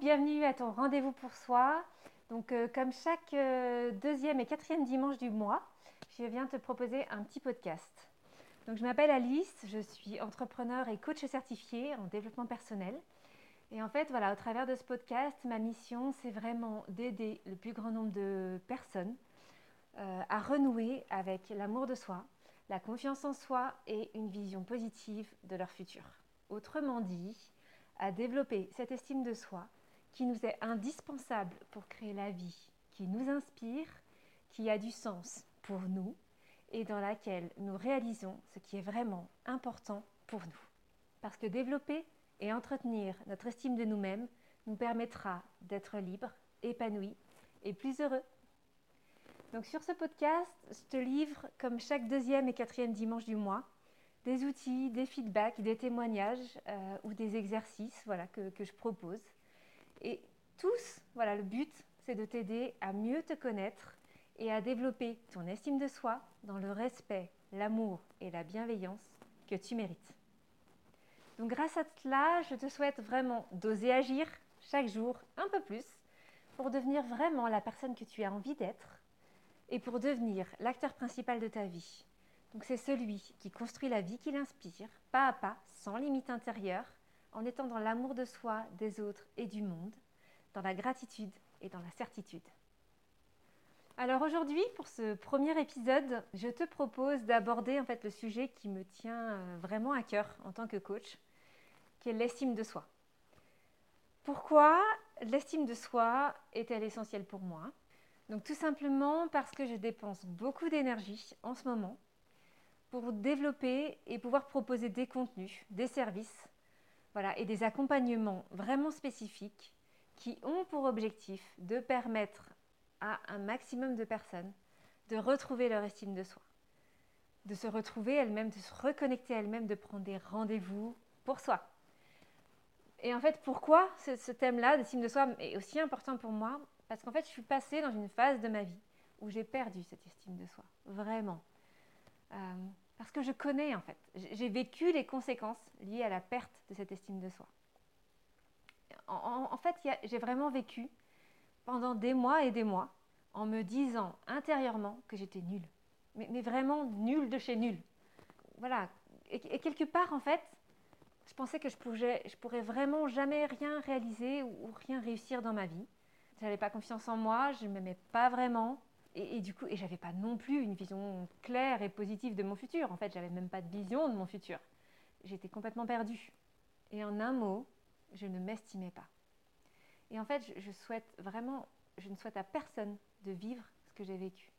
Bienvenue à ton rendez-vous pour soi. Donc euh, comme chaque euh, deuxième et quatrième dimanche du mois, je viens te proposer un petit podcast. Donc je m'appelle Alice, je suis entrepreneur et coach certifié en développement personnel. Et en fait, voilà, au travers de ce podcast, ma mission, c'est vraiment d'aider le plus grand nombre de personnes euh, à renouer avec l'amour de soi, la confiance en soi et une vision positive de leur futur. Autrement dit, à développer cette estime de soi qui nous est indispensable pour créer la vie qui nous inspire, qui a du sens pour nous et dans laquelle nous réalisons ce qui est vraiment important pour nous. Parce que développer et entretenir notre estime de nous-mêmes nous permettra d'être libres, épanouis et plus heureux. Donc sur ce podcast, je te livre, comme chaque deuxième et quatrième dimanche du mois, des outils, des feedbacks, des témoignages euh, ou des exercices voilà, que, que, je propose. Et tous, voilà, le but, c'est de t'aider à mieux te connaître et à développer ton estime de soi dans le respect, l'amour et la bienveillance que tu mérites. Donc grâce à cela, je te souhaite vraiment d'oser agir chaque jour un peu plus pour devenir vraiment la personne que tu as envie d'être et pour devenir l'acteur principal de ta vie c'est celui qui construit la vie qu'il inspire, pas à pas, sans limite intérieure, en étant dans l'amour de soi, des autres et du monde, dans la gratitude et dans la certitude. Alors aujourd'hui, pour ce premier épisode, je te propose d'aborder en fait le sujet qui me tient euh, vraiment à cœur en tant que coach, qui est l'estime de soi. Pourquoi l'estime de soi est-elle essentielle pour moi? Donc tout simplement parce que je dépense beaucoup d'énergie en ce moment pour développer et pouvoir proposer des contenus, des services voilà, et des accompagnements vraiment spécifiques qui ont pour objectif de permettre à un maximum de personnes de retrouver leur estime de soi, de se retrouver elles-mêmes, de se reconnecter elles-mêmes, de prendre des rendez-vous pour soi. Et en fait, pourquoi ce, ce thème-là d'estime de soi est aussi important pour moi? Parce qu'en fait, je suis passée dans une phase de ma vie où j'ai perdu cette estime de soi, vraiment. Euh, parce que je connais en fait, j'ai vécu les conséquences liées à la perte de cette estime de soi. En, fait, j'ai vraiment vécu pendant des mois et des mois en me disant intérieurement que j'étais nulle. Mais, vraiment nulle de chez nulle. Voilà. Et, quelque part, en fait, je pensais que je, pouvais, je pourrais vraiment jamais rien réaliser ou, ou rien réussir dans ma vie. Je n'avais pas confiance en moi, je m'aimais pas vraiment. Et, du coup, et j'avais pas non plus une vision claire et positive de mon futur. En fait, j'avais même pas de vision de mon futur. J'étais complètement perdue. Et en un mot, je ne m'estimais pas. Et en fait, je, je, souhaite vraiment, je ne souhaite à personne de vivre ce que j'ai vécu.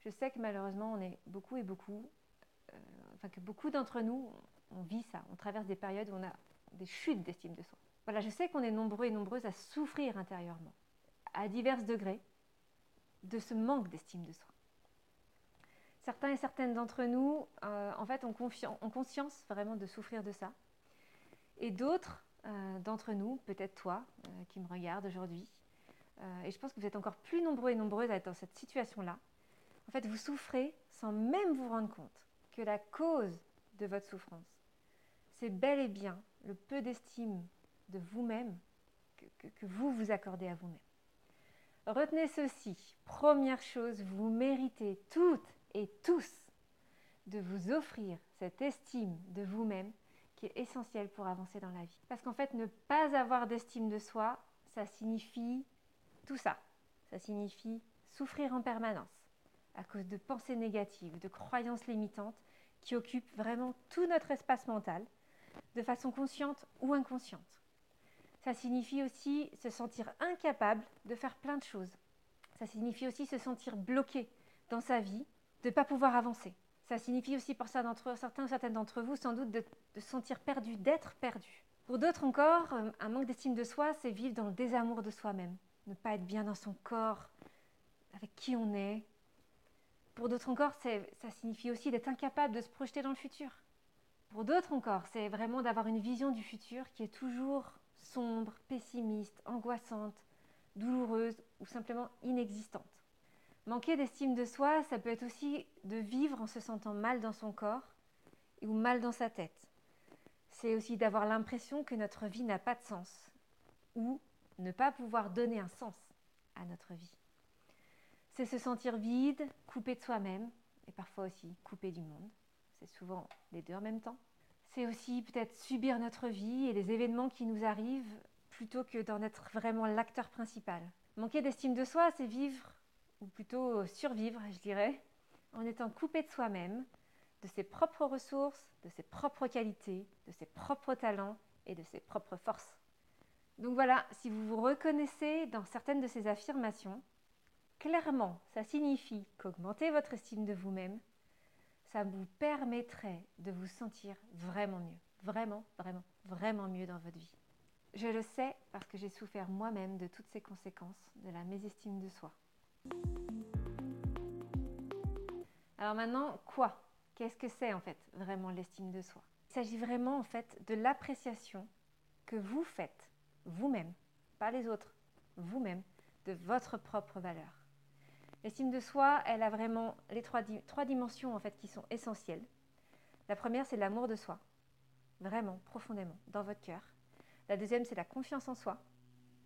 Je sais que malheureusement, on est beaucoup et beaucoup, euh, enfin que beaucoup d'entre nous, on vit ça. On traverse des périodes où on a des chutes d'estime de soi. Voilà, je sais qu'on est nombreux et nombreuses à souffrir intérieurement, à divers degrés, de ce manque d'estime de soi. Certains et certaines d'entre nous, euh, en fait, ont, conscience vraiment de souffrir de ça. Et d'autres euh, d'entre nous, peut-être toi euh, qui me regarde aujourd'hui, et je pense que vous êtes encore plus nombreux et nombreuses à être dans cette situation-là, en fait, vous souffrez sans même vous rendre compte que la cause de votre souffrance, c'est bel et bien le peu d'estime de vous-même que vous vous accordez à vous-même. Retenez ceci. Première chose, vous méritez toutes et tous de vous offrir cette estime de vous-même qui est essentielle pour avancer dans la vie. Parce qu'en fait, ne pas avoir d'estime de soi, ça signifie tout ça. Ça signifie souffrir en permanence à cause de pensées négatives, de croyances limitantes qui occupent vraiment tout notre espace mental, de façon consciente ou inconsciente. Ça signifie aussi se sentir incapable de faire plein de choses. Ça signifie aussi se sentir bloqué dans sa vie, de ne pas pouvoir avancer. Ça signifie aussi pour ça certains ou certaines d'entre vous sans doute de, se sentir perdu, d'être perdu. Pour d'autres encore, euh, un manque d'estime de soi, c'est vivre dans le désamour de soi-même, ne pas être bien dans son corps, avec qui on est. Pour d'autres encore, ça signifie aussi d'être incapable de se projeter dans le futur. Pour d'autres encore, c'est vraiment d'avoir une vision du futur qui est toujours sombre, pessimiste, angoissante, douloureuse ou simplement inexistante. Manquer d'estime de soi, ça peut être aussi de vivre en se sentant mal dans son corps ou mal dans sa tête. C'est aussi d'avoir l'impression que notre vie n'a pas de sens ou ne pas pouvoir donner un sens à notre vie. C'est se sentir vide, coupé de soi-même et parfois aussi coupé du monde. C'est souvent les deux en même temps. C'est aussi peut-être subir notre vie et les événements qui nous arrivent plutôt que d'en être vraiment l'acteur principal. Manquer d'estime de soi, c'est vivre, ou plutôt survivre, je dirais, en étant coupé de soi-même, de ses propres ressources, de ses propres qualités, de ses propres talents et de ses propres forces. Donc voilà, si vous vous reconnaissez dans certaines de ces affirmations, clairement, ça signifie qu'augmenter votre estime de vous-même, ça vous permettrait de vous sentir vraiment mieux, vraiment, vraiment, vraiment mieux dans votre vie. Je le sais parce que j'ai souffert moi-même de toutes ces conséquences de la mésestime de soi. Alors maintenant, quoi? Qu'est-ce que c'est en fait vraiment l'estime de soi? Il s'agit vraiment en fait de l'appréciation que vous faites vous-même, pas les autres, vous-même, de votre propre valeur. L'estime de soi, elle a vraiment les trois, dimensions en fait qui sont essentielles. La première, c'est l'amour de soi, vraiment, profondément, dans votre cœur. La deuxième, c'est la confiance en soi.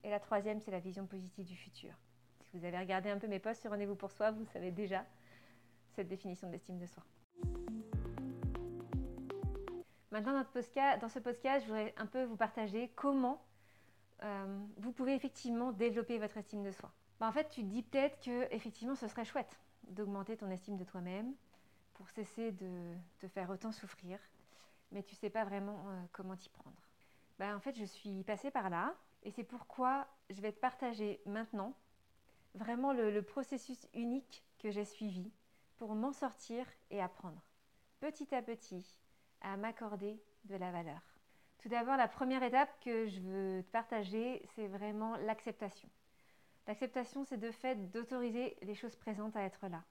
Et la troisième, c'est la vision positive du futur. Si vous avez regardé un peu mes posts sur Rendez-vous pour soi, vous savez déjà cette définition de l'estime de soi. Maintenant, dans ce podcast, je voudrais un peu vous partager comment euh, vous pouvez effectivement développer votre estime de soi. Bah, en fait, tu te dis peut-être que effectivement, ce serait chouette d'augmenter ton estime de toi-même pour cesser de te faire autant souffrir, mais tu sais pas vraiment euh, comment t'y prendre. Bah, en fait, je suis passée par là et c'est pourquoi je vais te partager maintenant vraiment le processus unique que j'ai suivi pour m'en sortir et apprendre petit à petit à m'accorder de la valeur. Tout d'abord, la première étape que je veux te partager, c'est vraiment l'acceptation. L'acceptation, c'est de fait d'autoriser les choses présentes à être là.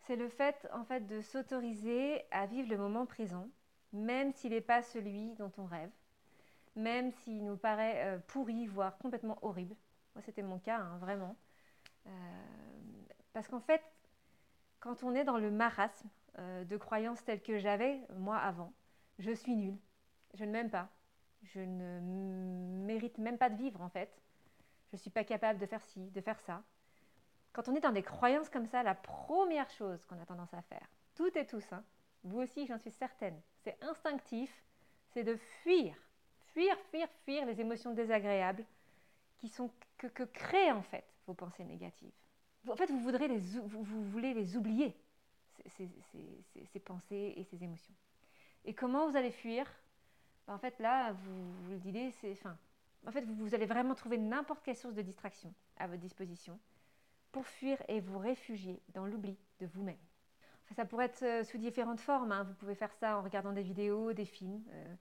C'est le fait, en fait, de s'autoriser à vivre le moment présent, même s'il n'est pas celui dont on rêve, même s'il nous paraît euh, pourri, voire complètement horrible. Moi, c'était mon cas, hein, vraiment. Euh, parce qu'en fait, quand on est dans le marasme euh, de croyances telles que j'avais moi avant, je suis nulle, je ne m'aime pas, je ne mérite même pas de vivre en fait, je ne suis pas capable de faire ci, de faire ça. Quand on est dans des croyances comme ça, la première chose qu'on a tendance à faire, toutes et tous, hein, vous aussi j'en suis certaine, c'est instinctif, c'est de fuir, fuir, fuir, fuir les émotions désagréables qui sont que, que créent en fait vos pensées négatives en fait, vous, voudrez les, vous, voulez les oublier, ces, pensées et ces émotions. Et comment vous allez fuir? Ben, En fait, là, vous, le dites, c'est. Enfin, en fait, vous, allez vraiment trouver n'importe quelle source de distraction à votre disposition pour fuir et vous réfugier dans l'oubli de vous-même. ça pourrait être euh, sous différentes formes. Hein. Vous pouvez faire ça en regardant des vidéos, des films, euh,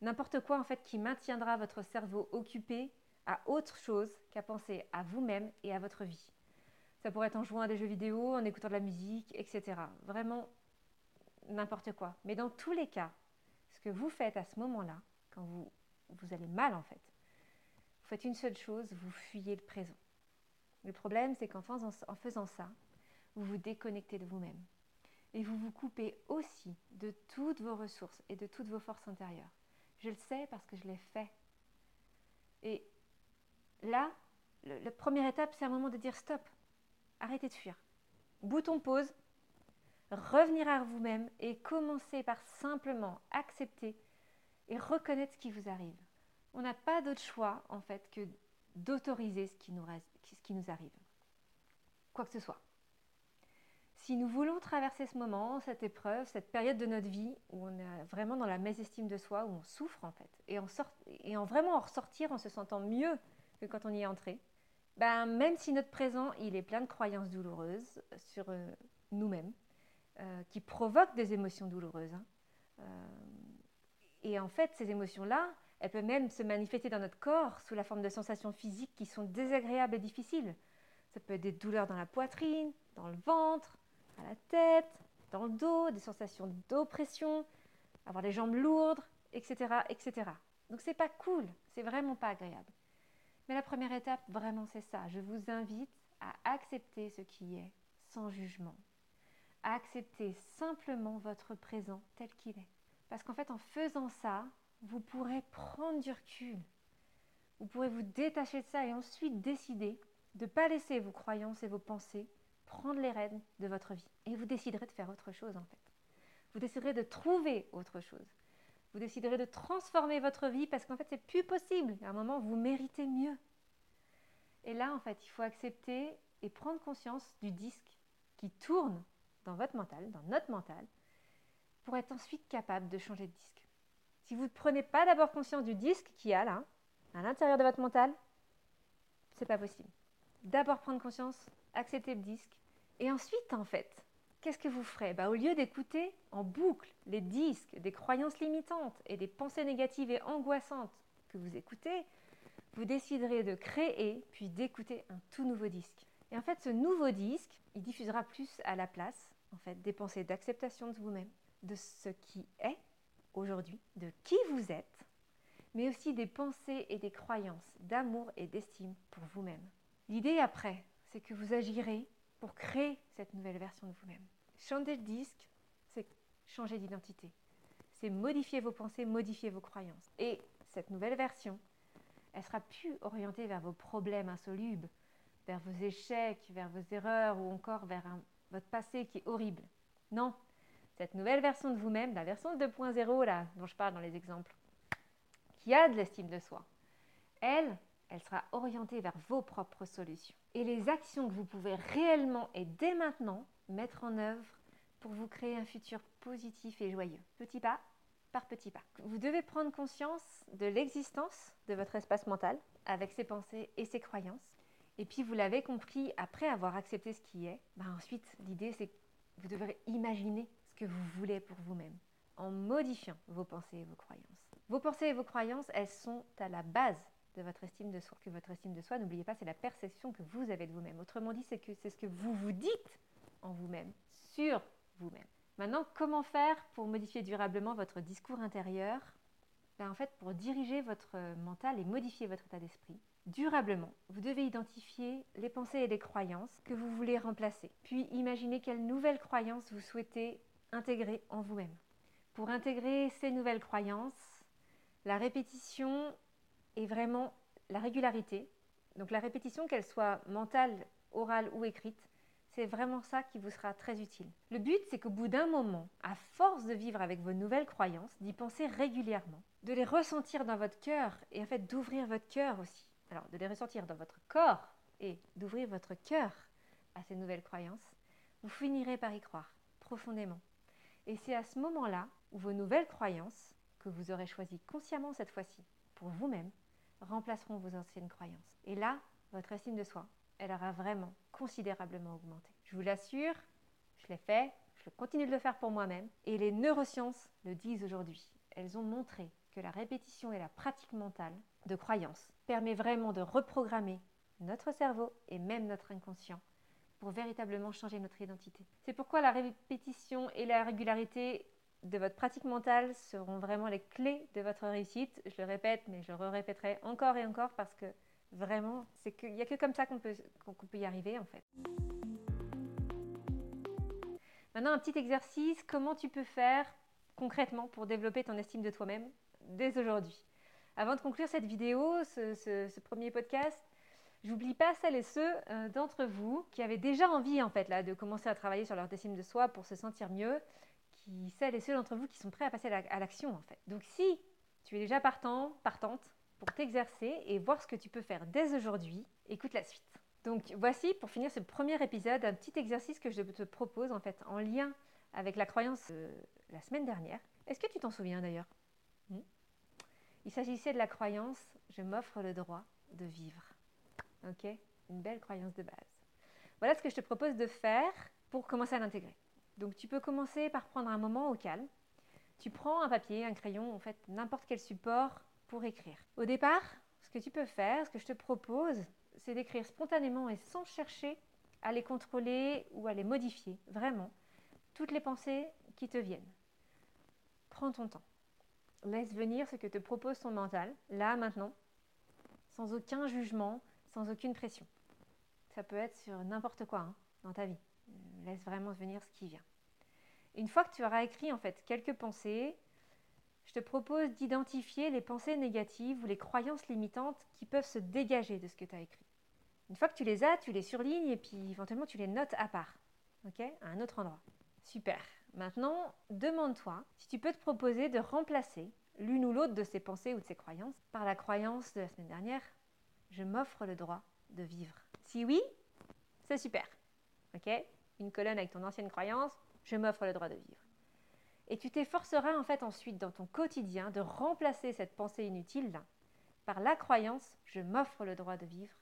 n'importe quoi en fait qui maintiendra votre cerveau occupé à autre chose qu'à penser à vous-même et à votre vie. Ça pourrait être en jouant à des jeux vidéo, en écoutant de la musique, etc. Vraiment n'importe quoi. Mais dans tous les cas, ce que vous faites à ce moment-là, quand vous, allez mal en fait, faites une seule chose, vous fuyez le présent. Le problème, c'est qu'en faisant, ça, vous vous déconnectez de vous-même. Et vous vous coupez aussi de toutes vos ressources et de toutes vos forces intérieures. Je le sais parce que je l'ai fait. Et là, la première étape, c'est un moment de dire stop. Arrêtez de fuir. Bouton pause, revenir à vous-même et commencer par simplement accepter et reconnaître ce qui vous arrive. On n'a pas d'autre choix en fait que d'autoriser ce, qui nous, arrive. Quoi que ce soit. Si nous voulons traverser ce moment, cette épreuve, cette période de notre vie où on est vraiment dans la mésestime de soi, où on souffre en fait, et en, et en vraiment en ressortir en se sentant mieux que quand on y est entré, ben, même si notre présent il est plein de croyances douloureuses sur euh, nous-mêmes, euh, qui provoquent des émotions douloureuses, hein, euh, et en fait ces émotions-là, elles peuvent même se manifester dans notre corps sous la forme de sensations physiques qui sont désagréables et difficiles. Ça peut être des douleurs dans la poitrine, dans le ventre, à la tête, dans le dos, des sensations d'oppression, avoir les jambes lourdes, etc., etc. Donc c'est pas cool, c'est vraiment pas agréable. Mais la première étape, vraiment, c'est ça. Je vous invite à accepter ce qui est sans jugement. À accepter simplement votre présent tel qu'il est. Parce qu'en fait, en faisant ça, vous pourrez prendre du recul. vous pourrez vous détacher de ça et ensuite décider de ne pas laisser vos croyances et vos pensées prendre les rênes de votre vie. Et vous déciderez de faire autre chose en fait. Vous déciderez de trouver autre chose. Vous déciderez de transformer votre vie parce qu'en fait c'est plus possible. À un moment, vous méritez mieux. Et là, en fait, il faut accepter et prendre conscience du disque qui tourne dans votre mental, dans notre mental, pour être ensuite capable de changer de disque. Si vous ne prenez pas d'abord conscience du disque qui a là, à l'intérieur de votre mental, c'est pas possible. D'abord prendre conscience, accepter le disque, et ensuite, en fait, qu'est-ce que vous ferez? Bah, Au lieu d'écouter en boucle les disques des croyances limitantes et des pensées négatives et angoissantes que vous écoutez, vous déciderez de créer puis d'écouter un tout nouveau disque. Et en fait, ce nouveau disque, il diffusera plus à la place en fait, des pensées d'acceptation de vous-même, de ce qui est aujourd'hui, de qui vous êtes, mais aussi des pensées et des croyances d'amour et d'estime pour vous-même. L'idée après, c'est que vous agirez pour créer cette nouvelle version de vous-même. Changer de disque, c'est changer d'identité. C'est modifier vos pensées, modifier vos croyances. Et cette nouvelle version, elle sera plus orientée vers vos problèmes insolubles, vers vos échecs, vers vos erreurs ou encore vers votre passé qui est horrible. Non, cette nouvelle version de vous-même, la version 2.0 là dont je parle dans les exemples, qui a de l'estime de soi, elle, elle sera orientée vers vos propres solutions et les actions que vous pouvez réellement et dès maintenant mettre en œuvre pour vous créer un futur positif et joyeux. Petit pas par petit pas. Vous devez prendre conscience de l'existence de votre espace mental avec ses pensées et ses croyances. Et puis vous l'avez compris, après avoir accepté ce qui est, ben ensuite l'idée c'est que vous devrez imaginer que vous voulez pour vous-même en modifiant vos pensées et vos croyances. Vos pensées et vos croyances, elles sont à la base de votre estime de soi. Que votre estime de soi, n'oubliez pas, c'est la perception que vous avez de vous-même. Autrement dit, c'est que c'est ce que vous vous dites en vous-même, sur vous-même. Maintenant, comment faire pour modifier durablement votre discours intérieur? Ben, En fait, pour diriger votre mental et modifier votre état d'esprit, durablement, vous devez identifier les pensées et les croyances que vous voulez remplacer. Puis imaginer quelles nouvelles croyances vous souhaitez intégrer en vous-même. Pour intégrer ces nouvelles croyances, la répétition est vraiment la régularité. Donc la répétition, qu'elle soit mentale, orale ou écrite, c'est vraiment ça qui vous sera très utile. Le but, c'est qu'au bout d'un moment, à force de vivre avec vos nouvelles croyances, d'y penser régulièrement, de les ressentir dans votre cœur et en fait d'ouvrir votre cœur aussi. Alors, de les ressentir dans votre corps et d'ouvrir votre cœur à ces nouvelles croyances, vous finirez par y croire profondément. Et c'est à ce moment-là où vos nouvelles croyances, que vous aurez choisies consciemment cette fois-ci, pour vous-même, remplaceront vos anciennes croyances. Et là, votre estime de soi, elle aura vraiment considérablement augmenté. Je vous l'assure, je l'ai fait, je continue de le faire pour moi-même, et les neurosciences le disent aujourd'hui. Elles ont montré que la répétition et la pratique mentale de croyances permet vraiment de reprogrammer notre cerveau et même notre inconscient pour véritablement changer notre identité. C'est pourquoi la répétition et la régularité de votre pratique mentale seront vraiment les clés de votre réussite. Je le répète, mais je le répéterai encore et encore parce que vraiment, c'est qu'il n'y a que comme ça qu'on peut, y arriver en fait. Maintenant, un petit exercice, comment tu peux faire concrètement pour développer ton estime de toi-même dès aujourd'hui? Avant de conclure cette vidéo, ce, premier podcast, j'oublie pas celles et ceux euh, d'entre vous qui avaient déjà envie en fait là de commencer à travailler sur leur estime de soi pour se sentir mieux qui, celles et ceux d'entre vous qui sont prêts à passer à l'action en fait. Donc si tu es déjà partant, partante pour t'exercer et voir ce que tu peux faire dès aujourd'hui, écoute la suite. Donc voici pour finir ce premier épisode un petit exercice que je te propose en fait en lien avec la croyance de la semaine dernière. Est-ce que tu t'en souviens d'ailleurs? Hmm? Il s'agissait de la croyance je m'offre le droit de vivre. Ok? Une belle croyance de base. Voilà ce que je te propose de faire pour commencer à l'intégrer. Donc tu peux commencer par prendre un moment au calme. Tu prends un papier, un crayon, en fait n'importe quel support pour écrire. Au départ, ce que tu peux faire, ce que je te propose, c'est d'écrire spontanément et sans chercher à les contrôler ou à les modifier, vraiment, toutes les pensées qui te viennent. Prends ton temps. Laisse venir ce que te propose ton mental, là, maintenant, sans aucun jugement, sans aucune pression. Ça peut être sur n'importe quoi hein, dans ta vie. Laisse vraiment venir ce qui vient. Une fois que tu auras écrit en fait quelques pensées, je te propose d'identifier les pensées négatives ou les croyances limitantes qui peuvent se dégager de ce que tu as écrit. Une fois que tu les as, tu les surlignes et puis éventuellement tu les notes à part, ok À un autre endroit. Super. Maintenant, demande-toi si tu peux te proposer de remplacer l'une ou l'autre de ces pensées ou de ces croyances par la croyance de la semaine dernière je m'offre le droit de vivre. Si oui, c'est super. Ok? Une colonne avec ton ancienne croyance, je m'offre le droit de vivre. Et tu t'efforceras en fait ensuite dans ton quotidien de remplacer cette pensée inutile par la croyance je m'offre le droit de vivre.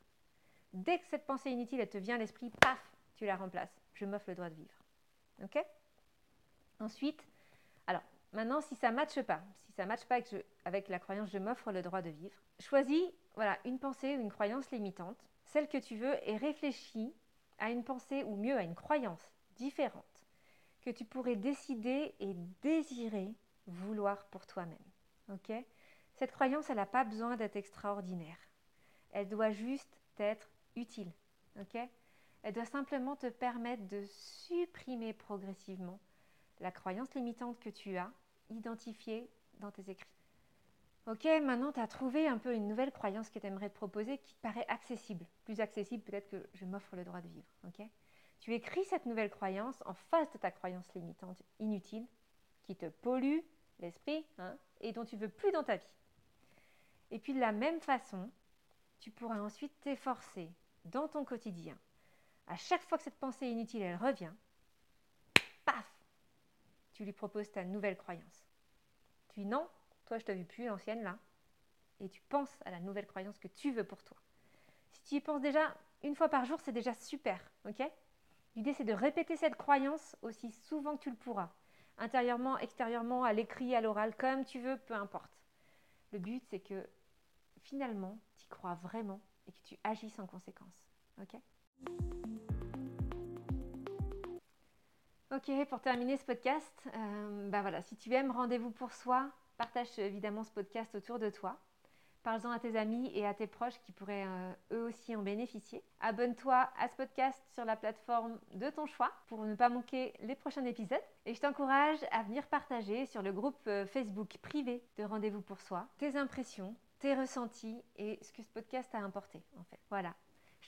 Dès que cette pensée inutile elle te vient à l'esprit, paf, tu la remplaces. Je m'offre le droit de vivre. Ok? Ensuite, alors maintenant si ça ne matche pas, si ça ne matche pas avec, avec la croyance je m'offre le droit de vivre, choisis voilà, une pensée ou une croyance limitante, celle que tu veux, et réfléchis à une pensée ou mieux à une croyance différente que tu pourrais décider et désirer vouloir pour toi-même. Ok? Cette croyance, elle n'a pas besoin d'être extraordinaire. Elle doit juste être utile. Ok? Elle doit simplement te permettre de supprimer progressivement la croyance limitante que tu as identifiée dans tes écrits. Ok, maintenant tu as trouvé un peu une nouvelle croyance que tu aimerais te proposer qui paraît accessible. Plus accessible peut-être que je m'offre le droit de vivre. Ok? Tu écris cette nouvelle croyance en face de ta croyance limitante inutile qui te pollue l'esprit hein, et dont tu veux plus dans ta vie. Et puis de la même façon, tu pourras ensuite t'efforcer dans ton quotidien. À chaque fois que cette pensée inutile elle revient, tu lui proposes ta nouvelle croyance. Tu dis non, toi, je t'avais plus l'ancienne là. Et tu penses à la nouvelle croyance que tu veux pour toi. Si tu y penses déjà une fois par jour, c'est déjà super. Ok? L'idée, c'est de répéter cette croyance aussi souvent que tu le pourras. Intérieurement, extérieurement, à l'écrit, à l'oral, comme tu veux, peu importe. Le but, c'est que finalement, tu y crois vraiment et que tu agisses en conséquence. Ok? Ok, pour terminer ce podcast, euh, bah voilà, si tu aimes Rendez-vous pour soi, Partage évidemment ce podcast autour de toi. Parle-en à tes amis et à tes proches qui pourraient euh, eux aussi en bénéficier. Abonne-toi à ce podcast sur la plateforme de ton choix pour ne pas manquer les prochains épisodes. Et je t'encourage à venir partager sur le groupe euh, Facebook privé de Rendez-vous pour soi tes impressions, tes ressentis et ce que ce podcast a importé en fait. Voilà.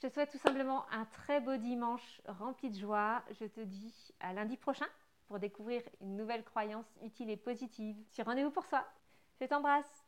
Je te souhaite tout simplement un très beau dimanche rempli de joie. Je te dis à lundi prochain pour découvrir une nouvelle croyance utile et positive sur Rendez-vous pour soi. Je t'embrasse